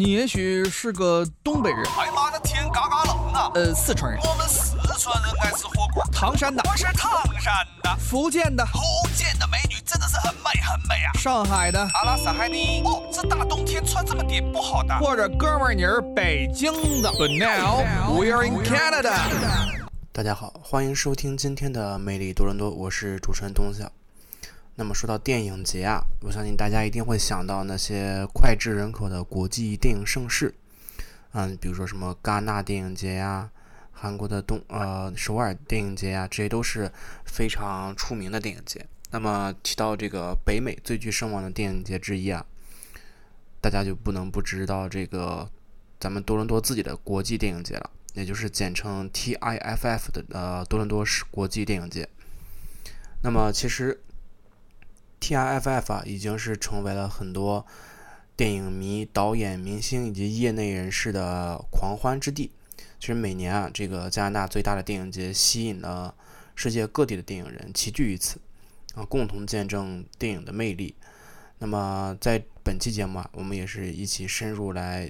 你也许是个东北人，哎妈的天嘎嘎冷啊！呃，四川人，我们四川人爱吃火锅。唐山的，我是唐山的，福建的，福建的美女真的是很美很美啊。上海的，阿拉斯海尼。哦，这大冬天穿这么点不好的。或者哥们儿你是北京的。But now we're in Canada。大家好，欢迎收听今天的魅力多伦多，我是主持人东晓。那么说到电影节啊，我相信大家一定会想到那些脍炙人口的国际电影盛事，嗯，比如说什么戛纳电影节呀，韩国的东呃首尔电影节呀，这些都是非常出名的电影节。那么提到这个北美最具声望的电影节之一啊，大家就不能不知道这个咱们多伦多自己的国际电影节了，也就是简称 TIFF 的呃多伦多市国际电影节。那么其实。TIFF 啊，已经是成为了很多电影迷、导演、明星以及业内人士的狂欢之地。其实每年啊，这个加拿大最大的电影节吸引了世界各地的电影人齐聚于此，啊，共同见证电影的魅力。那么在本期节目啊，我们也是一起深入来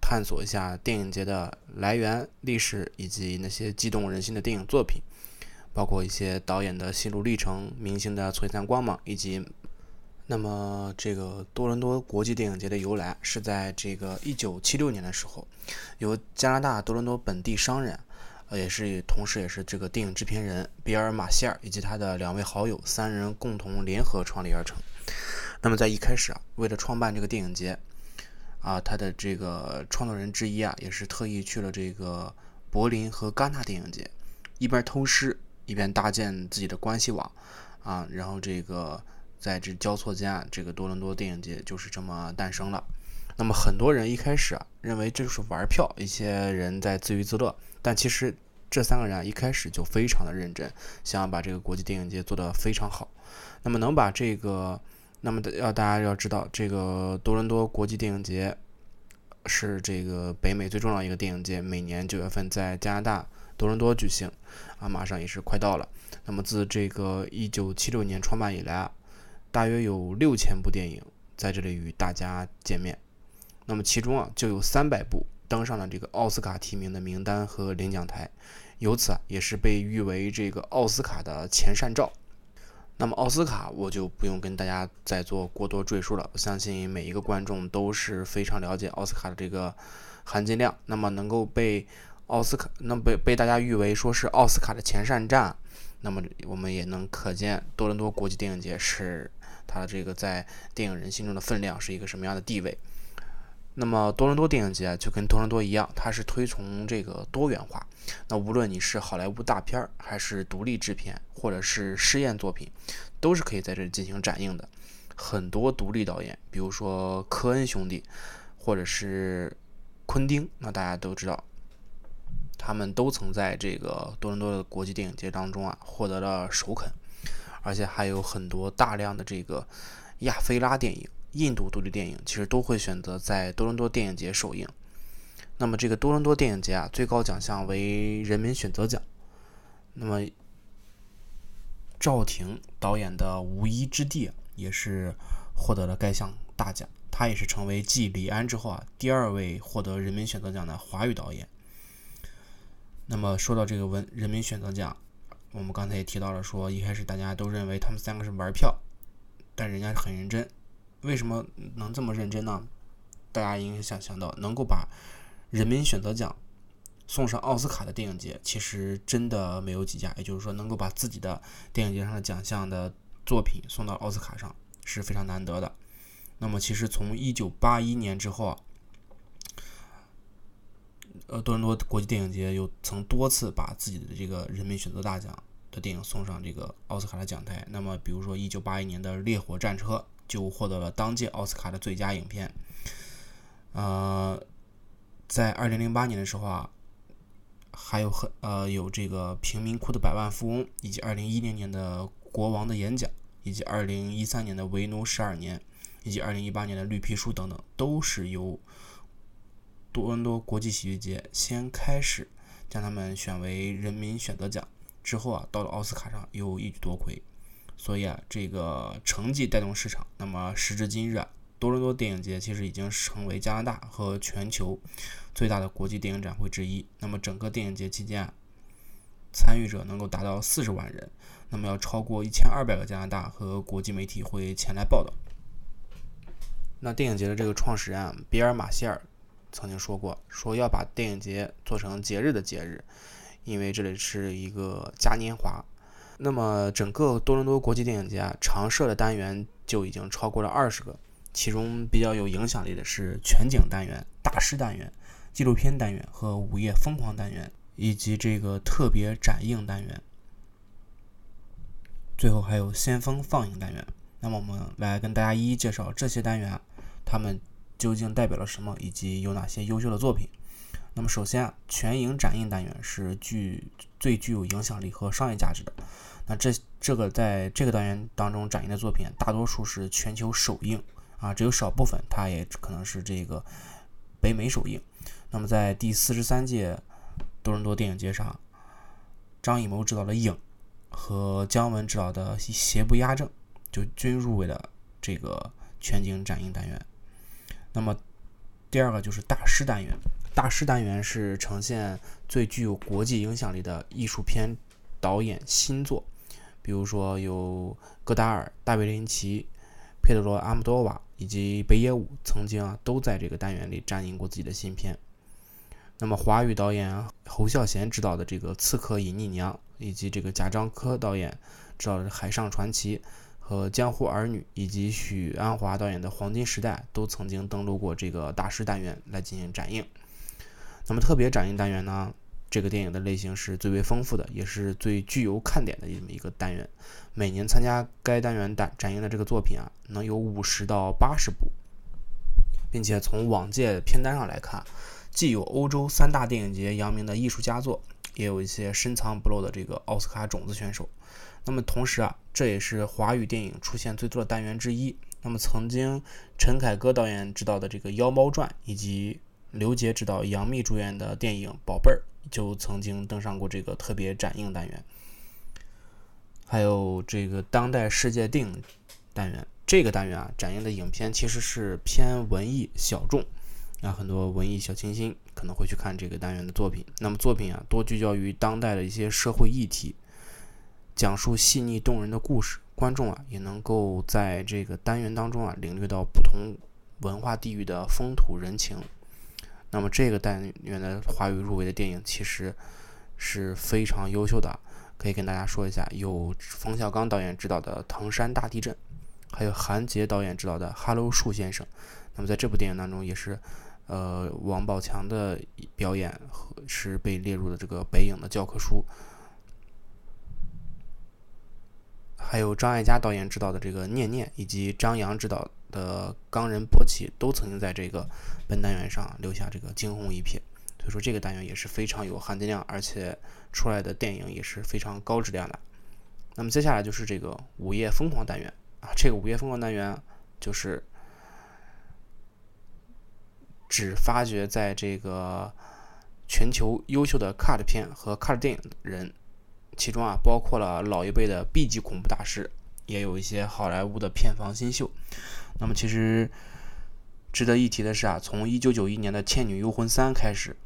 探索一下电影节的来源、历史以及那些激动人心的电影作品。包括一些导演的心路历程、明星的璀璨光芒，以及那么这个多伦多国际电影节的由来，是在这个一九七六年的时候，由加拿大多伦多本地商人，呃，也是同时也是这个电影制片人比尔·马歇尔以及他的两位好友三人共同联合创立而成。那么在一开始啊，为了创办这个电影节，啊，他的这个创作人之一啊，也是特意去了这个柏林和戛纳电影节，一边偷师。一边搭建自己的关系网，啊，然后这个在这交错间，这个多伦多电影节就是这么诞生了。那么很多人一开始啊，认为这就是玩票，一些人在自娱自乐。但其实这三个人啊，一开始就非常的认真，想要把这个国际电影节做得非常好。那么能把这个，那么要大家要知道，这个多伦多国际电影节是这个北美最重要一个电影节，每年九月份在加拿大。多伦多举行啊，马上也是快到了。那么自这个一九七六年创办以来啊，大约有六千部电影在这里与大家见面。那么其中啊，就有三百部登上了这个奥斯卡提名的名单和领奖台，由此啊，也是被誉为这个奥斯卡的前扇照。那么奥斯卡我就不用跟大家再做过多赘述了，我相信每一个观众都是非常了解奥斯卡的这个含金量。那么能够被奥斯卡那被被大家誉为说是奥斯卡的前哨站，那么我们也能可见多伦多国际电影节是它这个在电影人心中的分量是一个什么样的地位。那么多伦多电影节就跟多伦多一样，它是推崇这个多元化。那无论你是好莱坞大片儿，还是独立制片，或者是试验作品，都是可以在这里进行展映的。很多独立导演，比如说科恩兄弟，或者是昆汀，那大家都知道。他们都曾在这个多伦多的国际电影节当中啊获得了首肯，而且还有很多大量的这个亚非拉电影、印度独立电影，其实都会选择在多伦多电影节首映。那么这个多伦多电影节啊，最高奖项为人民选择奖。那么赵婷导演的《无依之地》也是获得了该项大奖，他也是成为继李安之后啊第二位获得人民选择奖的华语导演。那么说到这个文人民选择奖，我们刚才也提到了，说一开始大家都认为他们三个是玩票，但人家很认真。为什么能这么认真呢？大家应该想想到，能够把人民选择奖送上奥斯卡的电影节，其实真的没有几家。也就是说，能够把自己的电影节上的奖项的作品送到奥斯卡上是非常难得的。那么，其实从一九八一年之后啊。呃，多伦多国际电影节又曾多次把自己的这个人民选择大奖的电影送上这个奥斯卡的讲台。那么，比如说1981年的《烈火战车》就获得了当届奥斯卡的最佳影片。呃，在2008年的时候啊，还有很呃有这个《贫民窟的百万富翁》，以及2010年的《国王的演讲》，以及2013年的《为奴十二年》，以及2018年的《绿皮书》等等，都是由。多伦多国际喜剧节先开始将他们选为人民选择奖，之后啊，到了奥斯卡上又一举夺魁，所以啊，这个成绩带动市场。那么时至今日啊，多伦多电影节其实已经成为加拿大和全球最大的国际电影展会之一。那么整个电影节期间，参与者能够达到四十万人，那么要超过一千二百个加拿大和国际媒体会前来报道。那电影节的这个创始人比尔·马歇尔曾经说过，说要把电影节做成节日的节日，因为这里是一个嘉年华。那么整个多伦多国际电影节啊，常设的单元就已经超过了二十个。其中比较有影响力的是全景单元、大师单元、纪录片单元和午夜疯狂单元，以及这个特别展映单元。最后还有先锋放映单元。那么我们来跟大家一一介绍这些单元，它们究竟代表了什么，以及有哪些优秀的作品。那么首先啊，全影展映单元是具最具有影响力和商业价值的。那这这个在这个单元当中展映的作品，大多数是全球首映。啊，只有少部分，它也可能是这个北美首映。那么，在第四十三届多伦多电影节上，张艺谋执导的《影》和姜文执导的《邪不压正》就均入围了这个全景展映单元。那么，第二个就是大师单元。大师单元是呈现最具有国际影响力的艺术片导演新作，比如说有戈达尔、大卫林奇。佩德罗·阿姆多瓦以及北野武曾经啊都在这个单元里展映过自己的新片。那么华语导演侯孝贤执导的这个《刺客尹妮娘》，以及这个贾樟柯导演执导的《海上传奇》和《江湖儿女》，以及许鞍华导演的《黄金时代》，都曾经登陆过这个大师单元来进行展映。那么特别展映单元呢？这个电影的类型是最为丰富的，也是最具有看点的这么一个单元。每年参加该单元展展映的这个作品啊，能有五十到八十部，并且从往届片单上来看，既有欧洲三大电影节扬名的艺术佳作，也有一些深藏不露的这个奥斯卡种子选手。那么同时啊，这也是华语电影出现最多的单元之一。那么曾经陈凯歌导演执导的这个《妖猫传》，以及刘杰执导、杨幂主演的电影《宝贝儿》。就曾经登上过这个特别展映单元，还有这个当代世界电影单元。这个单元啊，展映的影片其实是偏文艺小众，啊，很多文艺小清新可能会去看这个单元的作品。那么作品啊，多聚焦于当代的一些社会议题，讲述细腻动人的故事，观众啊也能够在这个单元当中啊领略到不同文化地域的风土人情。那么这个单元的华语入围的电影其实是非常优秀的，可以跟大家说一下，有冯小刚导演执导的《唐山大地震》，还有韩杰导演执导的《哈喽树先生》。那么在这部电影当中，也是呃王宝强的表演和是被列入了这个北影的教科书。还有张艾嘉导演执导的这个《念念》，以及张扬执导的《冈仁波齐》，都曾经在这个本单元上留下这个惊鸿一瞥。所以说，这个单元也是非常有含金量，而且出来的电影也是非常高质量的。那么接下来就是这个午夜疯狂单元啊，这个午夜疯狂单元就是只发掘在这个全球优秀的 cut 片和 cut 电影人。其中啊，包括了老一辈的 B 级恐怖大师，也有一些好莱坞的片方新秀。那么，其实值得一提的是啊，从1991年的《倩女幽魂三》开始，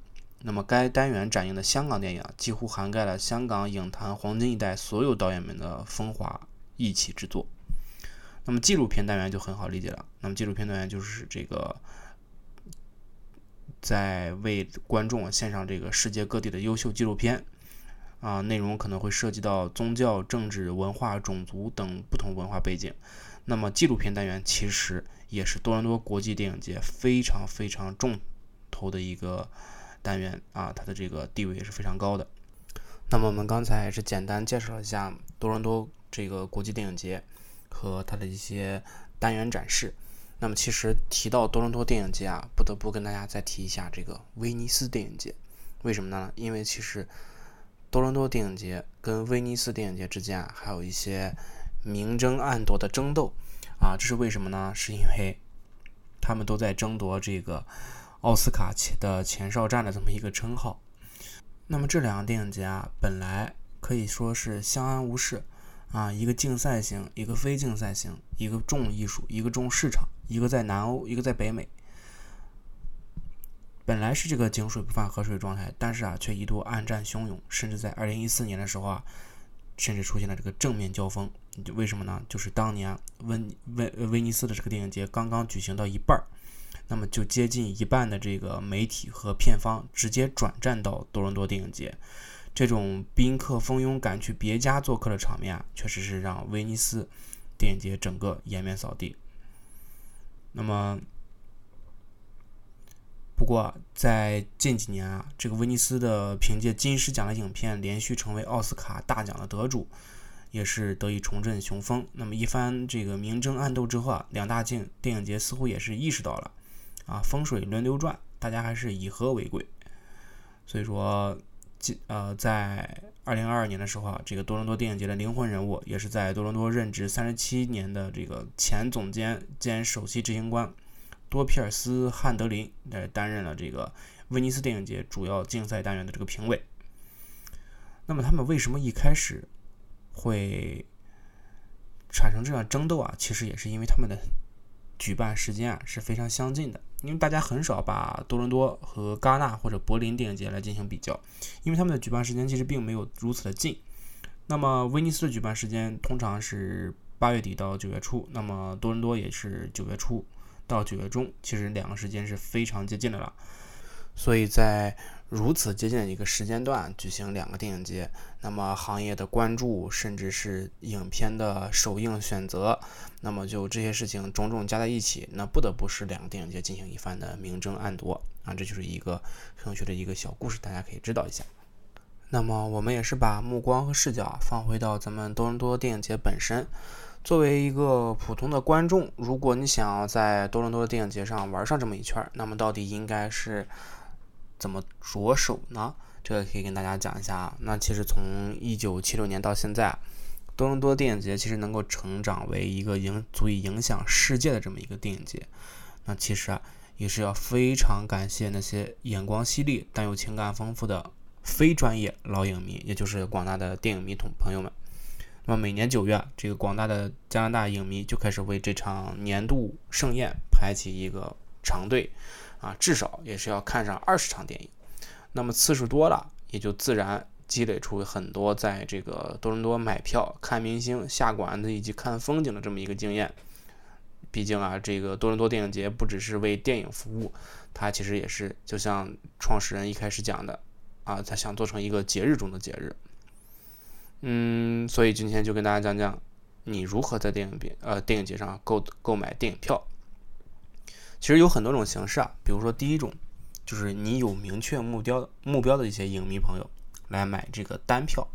那么该单元展映的香港电影几乎涵盖了香港影坛黄金一代所有导演们的风华一起之作。那么纪录片单元就很好理解了，那么纪录片单元就是这个在为观众献上这个世界各地的优秀纪录片。啊，内容可能会涉及到宗教、政治、文化、种族等不同文化背景。那么纪录片单元其实也是多伦多国际电影节非常非常重头的一个单元啊，它的这个地位也是非常高的。那么我们刚才是简单介绍了一下多伦多这个国际电影节和它的一些单元展示。那么其实提到多伦多电影节啊，不得不跟大家再提一下这个威尼斯电影节。为什么呢？因为其实。多伦多电影节跟威尼斯电影节之间，还有一些明争暗夺的争斗啊，这是为什么呢？是因为他们都在争夺这个奥斯卡前的前哨战的这么一个称号。那么这两个电影节啊，本来可以说是相安无事啊，一个竞赛型，一个非竞赛型，一个重艺术，一个重市场，一个在南欧，一个在北美。本来是这个井水不犯河水状态，但是啊，却一度暗战汹涌，甚至在二零一四年的时候啊，甚至出现了这个正面交锋。为什么呢？就是当年温威威尼斯的这个电影节刚刚举行到一半儿，那么就接近一半的这个媒体和片方直接转战到多伦多电影节，这种宾客蜂拥赶去别家做客的场面啊，确实是让威尼斯电影节整个颜面扫地。那么。不过，在近几年啊，这个威尼斯的凭借金狮奖的影片连续成为奥斯卡大奖的得主，也是得以重振雄风。那么一番这个明争暗斗之后啊，两大镜电影节似乎也是意识到了，啊，风水轮流转，大家还是以和为贵。所以说，今呃，在二零二二年的时候啊，这个多伦多电影节的灵魂人物，也是在多伦多任职三十七年的这个前总监兼首席执行官。多皮尔斯·汉德林呃担任了这个威尼斯电影节主要竞赛单元的这个评委。那么他们为什么一开始会产生这样争斗啊？其实也是因为他们的举办时间啊是非常相近的。因为大家很少把多伦多和戛纳或者柏林电影节来进行比较，因为他们的举办时间其实并没有如此的近。那么威尼斯的举办时间通常是八月底到九月初，那么多伦多也是九月初。到九月中，其实两个时间是非常接近的了。所以在如此接近的一个时间段举行两个电影节，那么行业的关注，甚至是影片的首映选择，那么就这些事情种种加在一起，那不得不使两个电影节进行一番的明争暗夺啊！这就是一个很有趣的一个小故事，大家可以知道一下。那么我们也是把目光和视角放回到咱们多伦多电影节本身。作为一个普通的观众，如果你想要在多伦多的电影节上玩上这么一圈，那么到底应该是怎么着手呢？这个可以跟大家讲一下啊。那其实从一九七六年到现在，多伦多电影节其实能够成长为一个影足以影响世界的这么一个电影节，那其实啊也是要非常感谢那些眼光犀利但又情感丰富的非专业老影迷，也就是广大的电影迷同朋友们。那么每年九月，这个广大的加拿大影迷就开始为这场年度盛宴排起一个长队，啊，至少也是要看上二十场电影。那么次数多了，也就自然积累出很多在这个多伦多买票、看明星、下馆子以及看风景的这么一个经验。毕竟啊，这个多伦多电影节不只是为电影服务，它其实也是就像创始人一开始讲的，啊，他想做成一个节日中的节日。嗯，所以今天就跟大家讲讲，你如何在电影节呃电影节上购购买电影票。其实有很多种形式啊，比如说第一种，就是你有明确目标目标的一些影迷朋友来买这个单票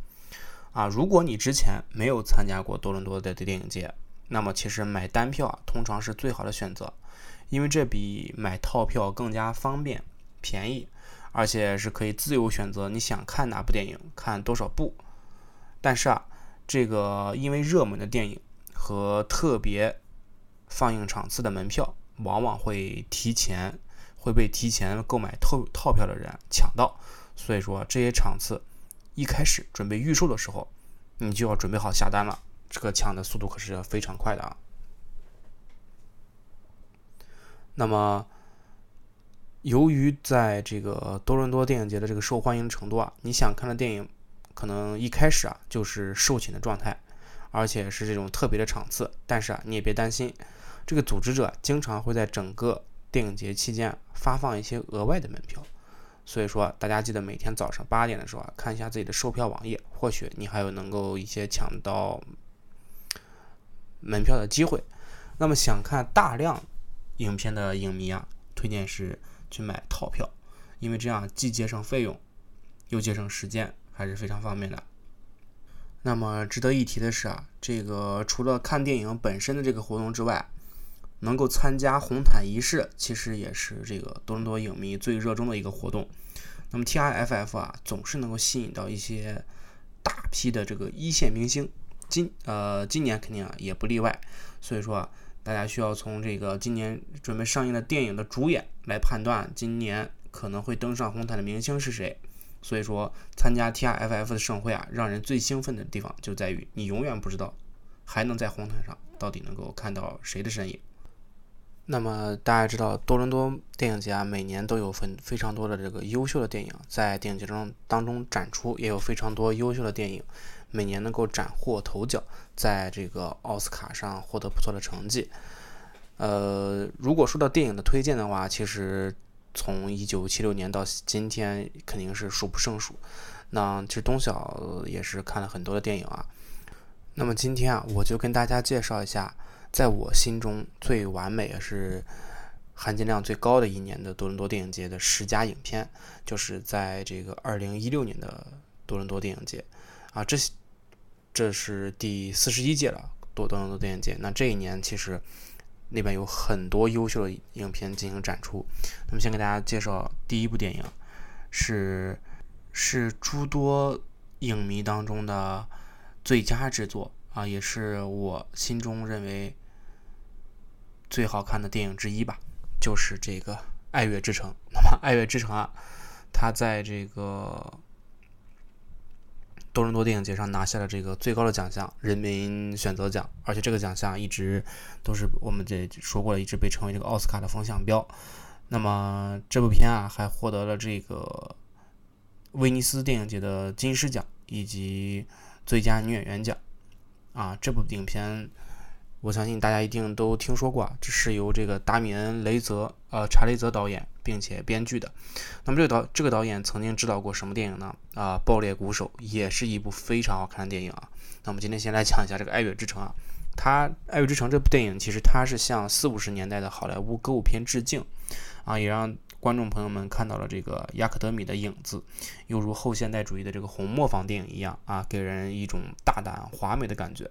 啊。如果你之前没有参加过多伦多的电影节，那么其实买单票啊通常是最好的选择，因为这比买套票更加方便、便宜，而且是可以自由选择你想看哪部电影，看多少部。但是啊，这个因为热门的电影和特别放映场次的门票，往往会提前会被提前购买套套票的人抢到，所以说这些场次一开始准备预售的时候，你就要准备好下单了，这个抢的速度可是非常快的啊。那么，由于在这个多伦多电影节的这个受欢迎程度啊，你想看的电影。可能一开始啊就是售罄的状态，而且是这种特别的场次。但是啊，你也别担心，这个组织者经常会在整个电影节期间发放一些额外的门票。所以说，大家记得每天早上八点的时候啊，看一下自己的售票网页，或许你还有能够一些抢到门票的机会。那么想看大量影片的影迷啊，推荐是去买套票，因为这样既节省费用，又节省时间。还是非常方便的。那么值得一提的是啊，这个除了看电影本身的这个活动之外，能够参加红毯仪式，其实也是这个多伦多影迷最热衷的一个活动。那么 TIFF 啊，总是能够吸引到一些大批的这个一线明星，今呃今年肯定啊也不例外。所以说啊，大家需要从这个今年准备上映的电影的主演来判断今年可能会登上红毯的明星是谁。所以说，参加 T R F F 的盛会啊，让人最兴奋的地方就在于你永远不知道还能在红毯上到底能够看到谁的身影。那么大家知道，多伦多电影节啊，每年都有非非常多的这个优秀的电影在电影节中当中展出，也有非常多优秀的电影每年能够斩获头角，在这个奥斯卡上获得不错的成绩。呃，如果说到电影的推荐的话，其实从一九七六年到今天肯定是数不胜数。那其实东晓也是看了很多的电影啊。那么今天啊，我就跟大家介绍一下。在我心中最完美也是含金量最高的一年的多伦多电影节的十佳影片，就是在这个二零一六年的多伦多电影节啊，这这是第四十一届了多多伦多电影节。那这一年其实那边有很多优秀的影片进行展出。那么先给大家介绍第一部电影，是是诸多影迷当中的最佳之作啊，也是我心中认为。最好看的电影之一吧，就是这个《爱乐之城》。那么，《爱乐之城》啊，它在这个多伦多电影节上拿下了这个最高的奖项——人民选择奖，而且这个奖项一直都是我们这说过了，一直被称为这个奥斯卡的风向标。那么，这部片啊，还获得了这个威尼斯电影节的金狮奖以及最佳女演员奖。啊，这部影片。我相信大家一定都听说过，这是由这个达米恩·雷泽，呃，查雷泽导演并且编剧的。那么这个导这个导演曾经指导过什么电影呢？啊，《爆裂鼓手》也是一部非常好看的电影啊。那我们今天先来讲一下这个《爱乐之城》啊。它《爱乐之城》这部电影其实它是向四五十年代的好莱坞歌舞片致敬啊，也让观众朋友们看到了这个雅克德米的影子，犹如后现代主义的这个红磨坊电影一样啊，给人一种大胆华美的感觉。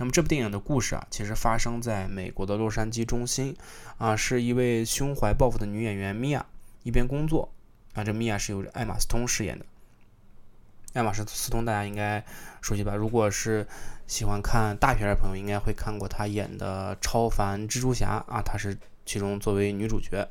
那么这部电影的故事啊，其实发生在美国的洛杉矶中心，啊，是一位胸怀抱负的女演员米娅一边工作，啊，这米娅是由艾玛斯通饰演的。艾玛斯斯通大家应该熟悉吧？如果是喜欢看大片的朋友，应该会看过她演的《超凡蜘蛛侠》啊，她是其中作为女主角。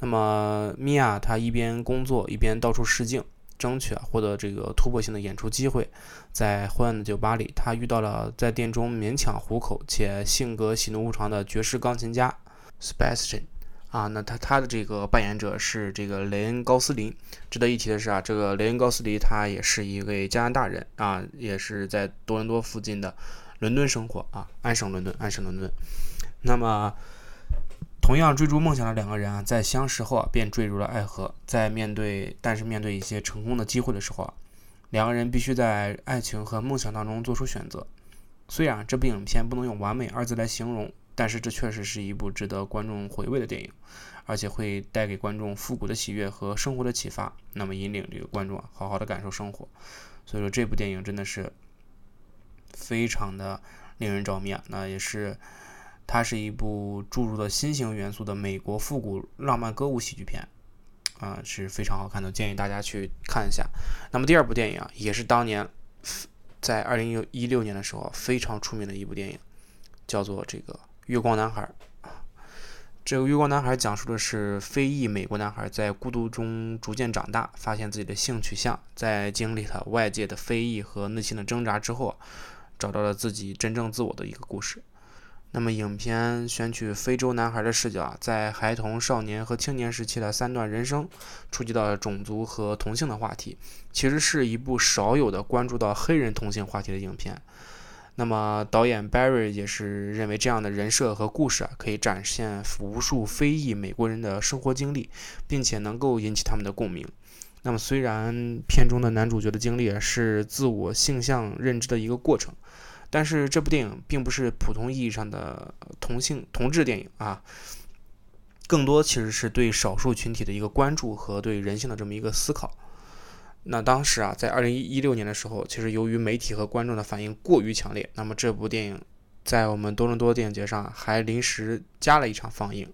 那么米娅她一边工作一边到处试镜。争取啊获得这个突破性的演出机会，在昏暗的酒吧里，他遇到了在店中勉强糊口且性格喜怒无常的爵士钢琴家 Sebastian 啊，那他他的这个扮演者是这个雷恩高斯林。值得一提的是啊，这个雷恩高斯林他也是一位加拿大人啊，也是在多伦多附近的伦敦生活啊，安省伦敦，安省伦敦。那么。同样追逐梦想的两个人啊，在相识后啊，便坠入了爱河。在面对，但是面对一些成功的机会的时候啊，两个人必须在爱情和梦想当中做出选择。虽然这部影片不能用完美二字来形容，但是这确实是一部值得观众回味的电影，而且会带给观众复古的喜悦和生活的启发。那么引领这个观众啊，好好的感受生活。所以说这部电影真的是非常的令人着迷啊，那也是。它是一部注入了新型元素的美国复古浪漫歌舞喜剧片，啊，是非常好看的，建议大家去看一下。那么第二部电影啊，也是当年在二零一六年的时候非常出名的一部电影，叫做这个《月光男孩》。这个《月光男孩》讲述的是非裔美国男孩在孤独中逐渐长大，发现自己的性取向，在经历了外界的非议和内心的挣扎之后，找到了自己真正自我的一个故事。那么，影片选取非洲男孩的视角，在孩童、少年和青年时期的三段人生，触及到种族和同性的话题，其实是一部少有的关注到黑人同性话题的影片。那么，导演 Barry 也是认为这样的人设和故事啊，可以展现无数非裔美国人的生活经历，并且能够引起他们的共鸣。那么，虽然片中的男主角的经历啊是自我性向认知的一个过程。但是这部电影并不是普通意义上的同性同志电影啊，更多其实是对少数群体的一个关注和对人性的这么一个思考。那当时啊，在二零一六年的时候，其实由于媒体和观众的反应过于强烈，那么这部电影在我们多伦多电影节上还临时加了一场放映，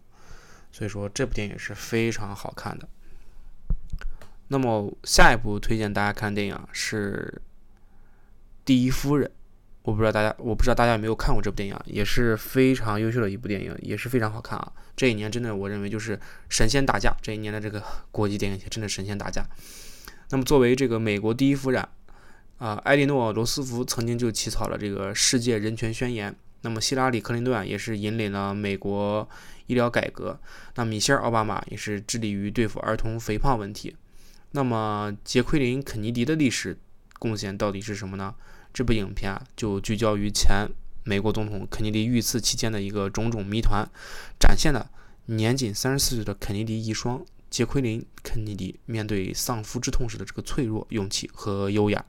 所以说这部电影是非常好看的。那么下一部推荐大家看电影是《第一夫人》。我不知道大家，我不知道大家有没有看过这部电影，也是非常优秀的一部电影，也是非常好看啊！这一年真的，我认为就是神仙打架，这一年的这个国际电影节真的神仙打架。那么作为这个美国第一夫人啊，艾莉诺·罗斯福曾经就起草了这个世界人权宣言。那么希拉里·克林顿也是引领了美国医疗改革。那米歇尔·奥巴马也是致力于对付儿童肥胖问题。那么杰奎琳·肯尼迪的历史贡献到底是什么呢？这部影片啊，就聚焦于前美国总统肯尼迪遇刺期间的一个种种谜团，展现了年仅三十四岁的肯尼迪遗孀杰奎琳·肯尼迪面对丧夫之痛时的这个脆弱、勇气和优雅。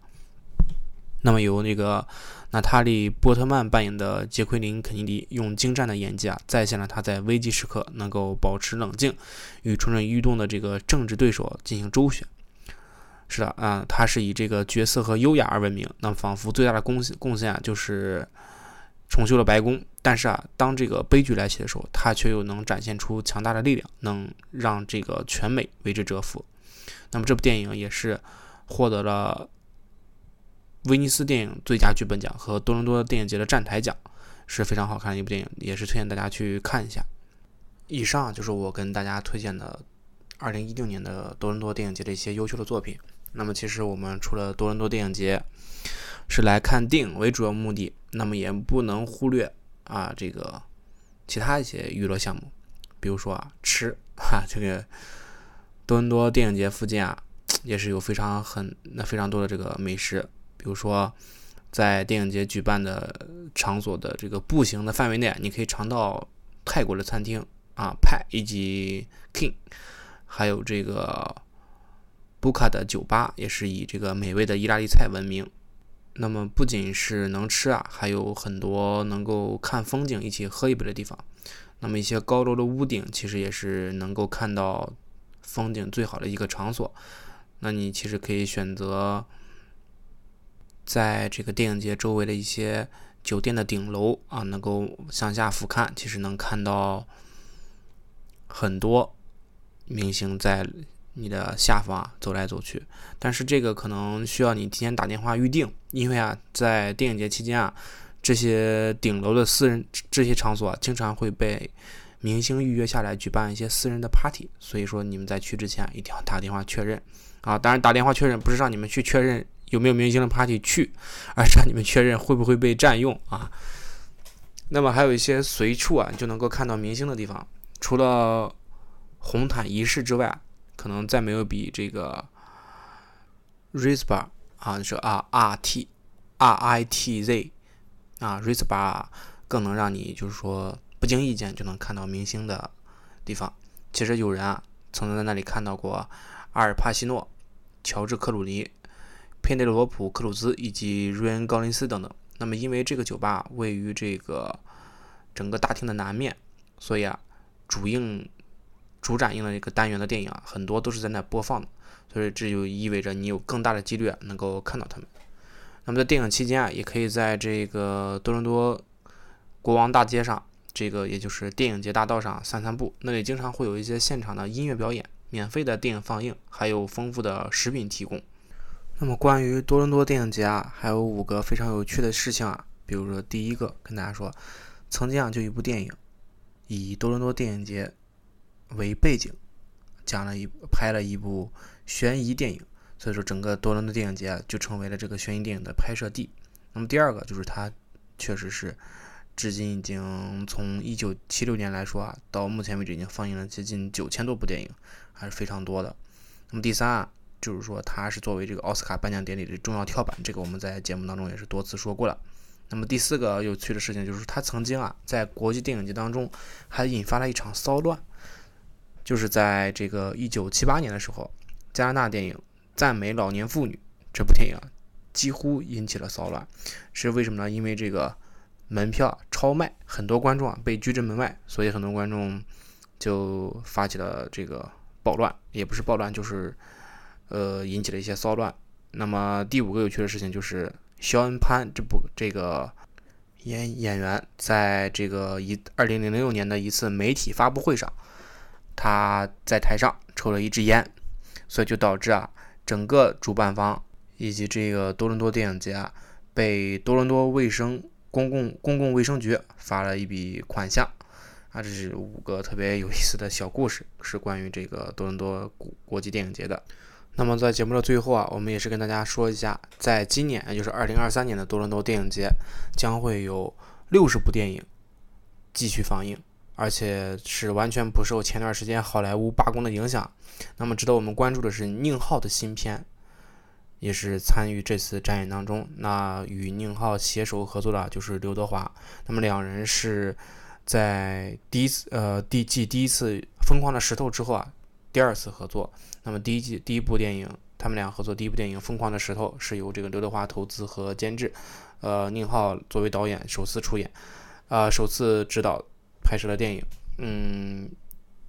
那么由那个娜塔莉·波特曼扮演的杰奎琳·肯尼迪，用精湛的演技啊，再现了她在危机时刻能够保持冷静，与蠢蠢欲动的这个政治对手进行周旋。是的啊，他是以这个角色和优雅而闻名。那么仿佛最大的贡献贡献啊，就是重修了白宫。但是啊，当这个悲剧来袭的时候，他却又能展现出强大的力量，能让这个全美为之折服。那么这部电影也是获得了。威尼斯电影最佳剧本奖和多伦多电影节的站台奖是非常好看的一部电影，也是推荐大家去看一下。以上就是我跟大家推荐的2016年的多伦多电影节的一些优秀的作品。那么，其实我们除了多伦多电影节是来看电影为主要目的，那么也不能忽略啊这个其他一些娱乐项目，比如说啊吃哈，这个多伦多电影节附近啊也是有非常很那非常多的这个美食。比如说，在电影节举办的场所的这个步行的范围内，你可以尝到泰国的餐厅啊派以及 King，还有这个布卡的酒吧也是以这个美味的意大利菜闻名。那么不仅是能吃啊，还有很多能够看风景、一起喝一杯的地方。那么一些高楼的屋顶其实也是能够看到风景最好的一个场所。那你其实可以选择。在这个电影节周围的一些酒店的顶楼啊，能够向下俯瞰，其实能看到很多明星在你的下方走来走去。但是这个可能需要你提前打电话预定，因为啊，在电影节期间啊，这些顶楼的私人这些场所啊，经常会被明星预约下来举办一些私人的 party，所以说你们在去之前一定要打电话确认啊。当然，打电话确认不是让你们去确认。有没有明星的 party 去，而是让你们确认会不会被占用啊？那么还有一些随处啊就能够看到明星的地方，除了红毯仪式之外，可能再没有比这个 Rizbar 啊，是啊 R T R I T Z 啊 Rizbar 更能让你就是说不经意间就能看到明星的地方。其实有人啊曾经在那里看到过阿尔帕西诺、乔治克鲁尼。佩内罗普·克鲁兹以及瑞恩·高林斯等等。那么，因为这个酒吧位于这个整个大厅的南面，所以啊，主映、主展映的一个单元的电影啊，很多都是在那播放的。所以这就意味着你有更大的几率能够看到他们。那么在电影期间啊，也可以在这个多伦多国王大街上，这个也就是电影节大道上散散步。那里经常会有一些现场的音乐表演、免费的电影放映，还有丰富的食品提供。那么关于多伦多电影节啊，还有五个非常有趣的事情啊。比如说，第一个跟大家说，曾经啊就一部电影，以多伦多电影节为背景，讲了一拍了一部悬疑电影，所以说整个多伦多电影节就成为了这个悬疑电影的拍摄地。那么第二个就是它确实是，至今已经从一九七六年来说啊，到目前为止已经放映了接近九千多部电影，还是非常多的。那么第三啊。就是说，它是作为这个奥斯卡颁奖典礼的重要跳板，这个我们在节目当中也是多次说过了。那么第四个有趣的事情就是，它曾经啊在国际电影节当中还引发了一场骚乱，就是在这个一九七八年的时候，加拿大电影《赞美老年妇女》这部电影几乎引起了骚乱，是为什么呢？因为这个门票超卖，很多观众啊被拒之门外，所以很多观众就发起了这个暴乱，也不是暴乱，就是。呃，引起了一些骚乱。那么第五个有趣的事情就是，肖恩潘这部这个演演员在这个一二零零六年的一次媒体发布会上，他在台上抽了一支烟，所以就导致啊，整个主办方以及这个多伦多电影节啊，被多伦多卫生公共公共卫生局罚了一笔款项。啊，这是五个特别有意思的小故事，是关于这个多伦多国国际电影节的。那么在节目的最后啊，我们也是跟大家说一下，在今年，也就是二零二三年的多伦多电影节，将会有六十部电影继续放映，而且是完全不受前段时间好莱坞罢工的影响。那么值得我们关注的是宁浩的新片，也是参与这次展演当中。那与宁浩携手合作的就是刘德华，那么两人是在第一次呃第继第一次《疯狂的石头》之后啊，第二次合作。那么第一季第一部电影。他们俩合作第一部电影《疯狂的石头》是由这个刘德华投资和监制，呃，宁浩作为导演首次出演，啊，首次执导拍摄了电影。嗯，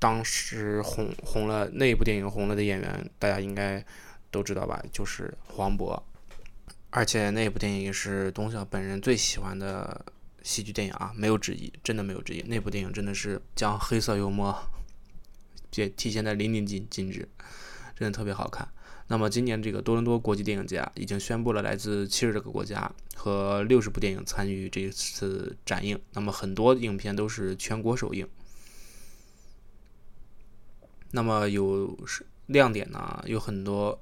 当时红红了那一部电影红了的演员，大家应该都知道吧？就是黄渤。而且那部电影也是东晓本人最喜欢的喜剧电影啊，没有之一，真的没有之一。那部电影真的是将黑色幽默也体现的淋漓尽尽致，真的特别好看。那么今年这个多伦多国际电影节啊，已经宣布了来自七十多个国家和六十部电影参与这次展映。那么很多影片都是全国首映。那么有亮点呢，有很多，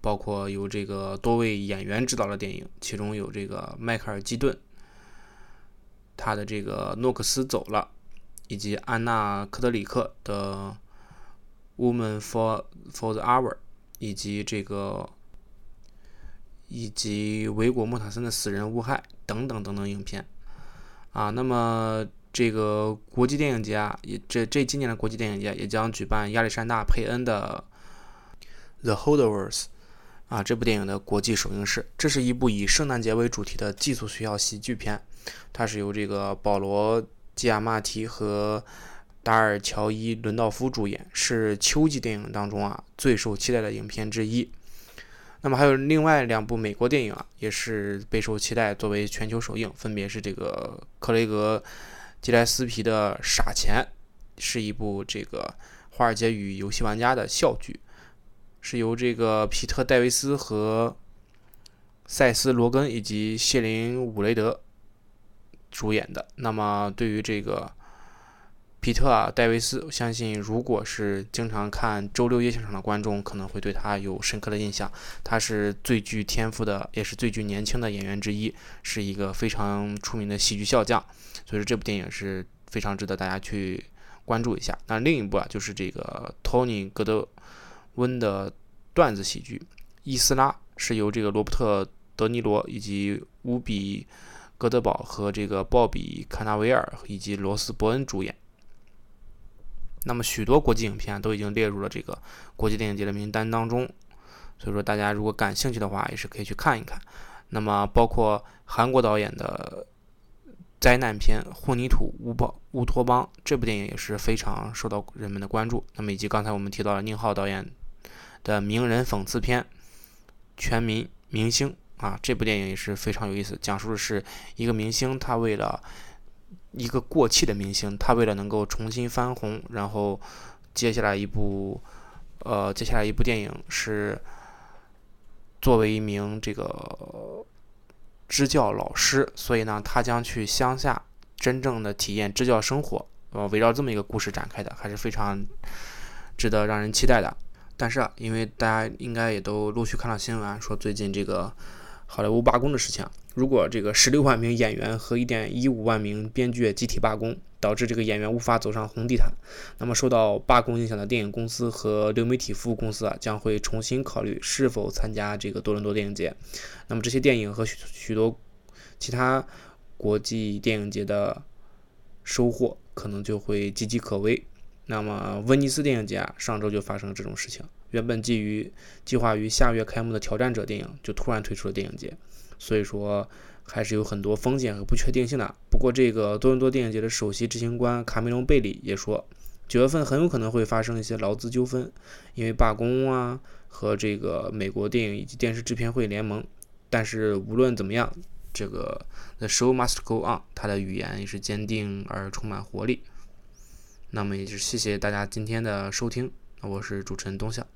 包括有这个多位演员执导的电影，其中有这个迈克尔基顿，他的这个诺克斯走了，以及安娜科德里克的《Woman for for the Hour》。以及这个，以及维果莫塔森的《死人无害》等等等等影片，啊，那么这个国际电影节啊，也这这今年的国际电影节也将举办亚历山大·佩恩的《The Holdovers》啊这部电影的国际首映式。这是一部以圣诞节为主题的寄宿学校喜剧片，它是由这个保罗·基亚马提和。达尔·乔伊·伦道夫主演，是秋季电影当中啊最受期待的影片之一。那么还有另外两部美国电影啊，也是备受期待作为全球首映，分别是这个克雷格·吉莱斯皮的《傻钱》，是一部这个华尔街与游戏玩家的笑剧，是由这个皮特·戴维斯和塞斯·罗根以及谢林·伍雷德主演的。那么对于这个。皮特啊，戴维斯，我相信如果是经常看周六夜现场的观众，可能会对他有深刻的印象。他是最具天赋的，也是最具年轻的演员之一，是一个非常出名的喜剧笑将。所以说这部电影是非常值得大家去关注一下。那另一部啊，就是这个托尼·格德温的段子喜剧《伊斯拉》，是由这个罗伯特·德尼罗以及乌比·戈德堡和这个鲍比·卡纳维尔以及罗斯·伯恩主演。那么许多国际影片都已经列入了这个国际电影节的名单当中，所以说大家如果感兴趣的话，也是可以去看一看。那么包括韩国导演的灾难片《混凝土乌邦乌托邦》这部电影也是非常受到人们的关注。那么以及刚才我们提到了宁浩导演的名人讽刺片《全民明星》啊，这部电影也是非常有意思，讲述的是一个明星他为了一个过气的明星，他为了能够重新翻红，然后接下来一部，呃，接下来一部电影是作为一名这个支教老师，所以呢，他将去乡下真正的体验支教生活，呃，围绕这么一个故事展开的，还是非常值得让人期待的。但是啊，因为大家应该也都陆续看到新闻，说最近这个好莱坞罢工的事情。如果这个十六万名演员和一点一五万名编剧集体罢工，导致这个演员无法走上红地毯，那么受到罢工影响的电影公司和流媒体服务公司啊，将会重新考虑是否参加这个多伦多电影节。那么这些电影和许许多其他国际电影节的收获可能就会岌岌可危。那么威尼斯电影节啊，上周就发生了这种事情，原本基于计划于下月开幕的《挑战者》电影就突然退出了电影节。所以说，还是有很多风险和不确定性的。不过，这个多伦多电影节的首席执行官卡梅隆·贝里也说，九月份很有可能会发生一些劳资纠纷，因为罢工啊和这个美国电影以及电视制片会联盟。但是无论怎么样，这个 The show must go on，他的语言也是坚定而充满活力。那么，也是谢谢大家今天的收听，我是主持人东笑。